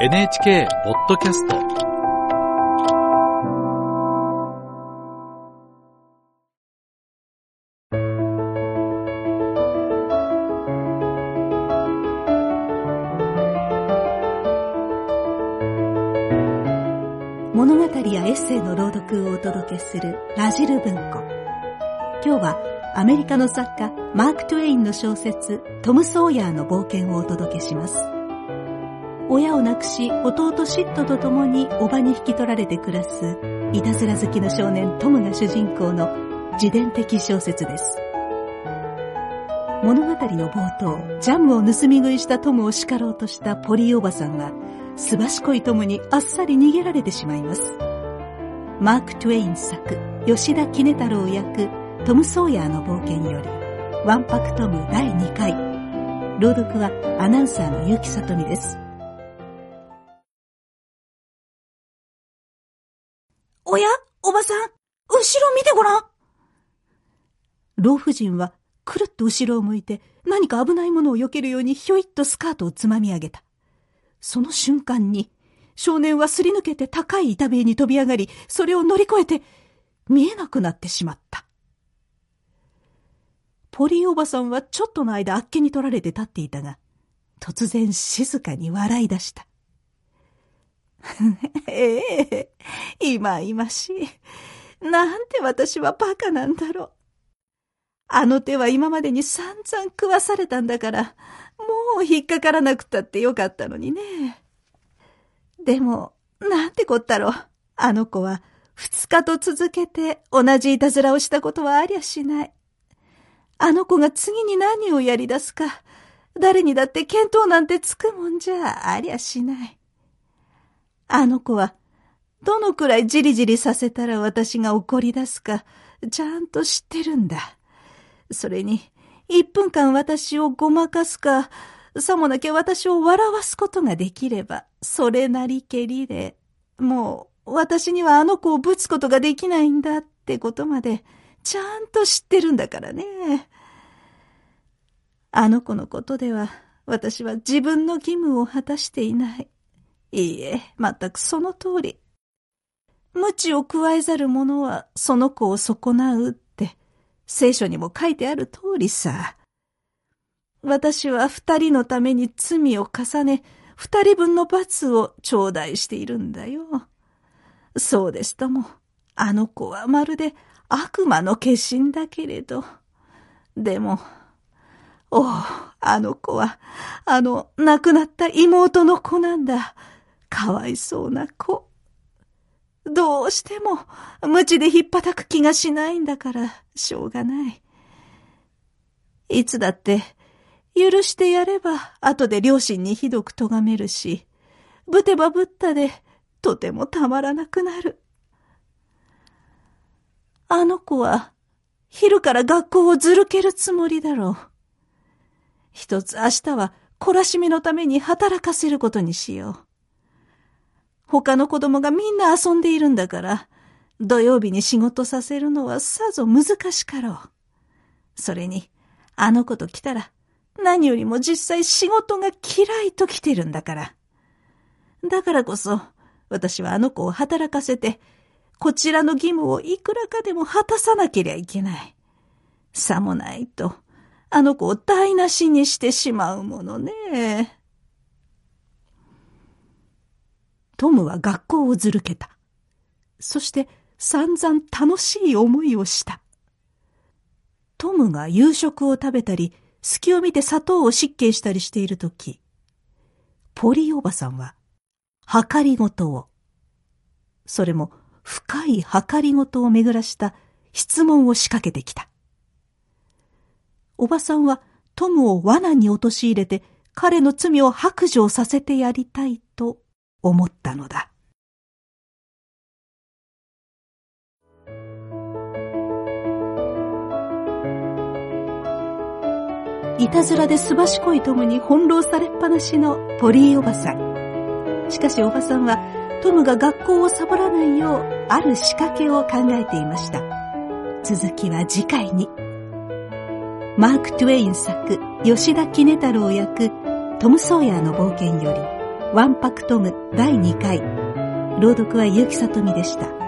NHK ポッドキャスト物語やエッセイの朗読をお届けするラジル文庫。今日はアメリカの作家マーク・トゥエインの小説トム・ソーヤーの冒険をお届けします。親を亡くし弟シットと共に叔母に引き取られて暮らすいたずら好きの少年トムが主人公の自伝的小説です。物語の冒頭、ジャムを盗み食いしたトムを叱ろうとしたポリーおばさんは、すばしこいトムにあっさり逃げられてしまいます。マーク・トゥエイン作、吉田杵太郎役、トム・ソーヤーの冒険より、ワンパクトム第2回。朗読はアナウンサーの結城さとみです。おや？おばさん、後ろ見てごらん老婦人はくるっと後ろを向いて何か危ないものを避けるようにひょいっとスカートをつまみ上げた。その瞬間に少年はすり抜けて高い板塀に飛び上がり、それを乗り越えて見えなくなってしまった。ポリーおばさんはちょっとの間あっけに取られて立っていたが、突然静かに笑い出した。ええ、今今しい。なんて私はバカなんだろう。あの手は今までに散々食わされたんだから、もう引っかからなくたってよかったのにね。でも、なんてこったろう。あの子は二日と続けて同じいたずらをしたことはありゃしない。あの子が次に何をやり出すか、誰にだって見当なんてつくもんじゃありゃしない。あの子は、どのくらいじりじりさせたら私が怒り出すか、ちゃんと知ってるんだ。それに、一分間私をごまかすか、さもなきゃ私を笑わすことができれば、それなりけりで、もう私にはあの子をぶつことができないんだってことまで、ちゃんと知ってるんだからね。あの子のことでは、私は自分の義務を果たしていない。いいえ、全くその通り。無知を加えざる者はその子を損なうって、聖書にも書いてある通りさ。私は二人のために罪を重ね、二人分の罰を頂戴しているんだよ。そうですとも、あの子はまるで悪魔の化身だけれど。でも、おお、あの子は、あの亡くなった妹の子なんだ。かわいそうな子。どうしても、無知でひっぱたく気がしないんだから、しょうがない。いつだって、許してやれば、後で両親にひどく咎めるし、ぶてばぶったで、とてもたまらなくなる。あの子は、昼から学校をずるけるつもりだろう。一つ明日は、懲らしみのために働かせることにしよう。他の子供がみんな遊んでいるんだから、土曜日に仕事させるのはさぞ難しかろう。それに、あの子と来たら、何よりも実際仕事が嫌いと来てるんだから。だからこそ、私はあの子を働かせて、こちらの義務をいくらかでも果たさなけりゃいけない。さもないと、あの子を台無しにしてしまうものね。トムは学校をずるけた。そして散々楽しい思いをした。トムが夕食を食べたり、隙を見て砂糖を失敬したりしているとき、ポリおばさんは、計りごとを、それも深い計りごとを巡らした質問を仕掛けてきた。おばさんはトムを罠に陥れて彼の罪を白状させてやりたいと思ったのだ。いたずらですばしこいトムに翻弄されっぱなしのポリーおばさん。しかしおばさんはトムが学校をサボらないようある仕掛けを考えていました。続きは次回に。マーク・トゥエイン作、吉田杵太郎役、トム・ソーヤーの冒険より、ワンパクトム第2回。朗読は結城さとみでした。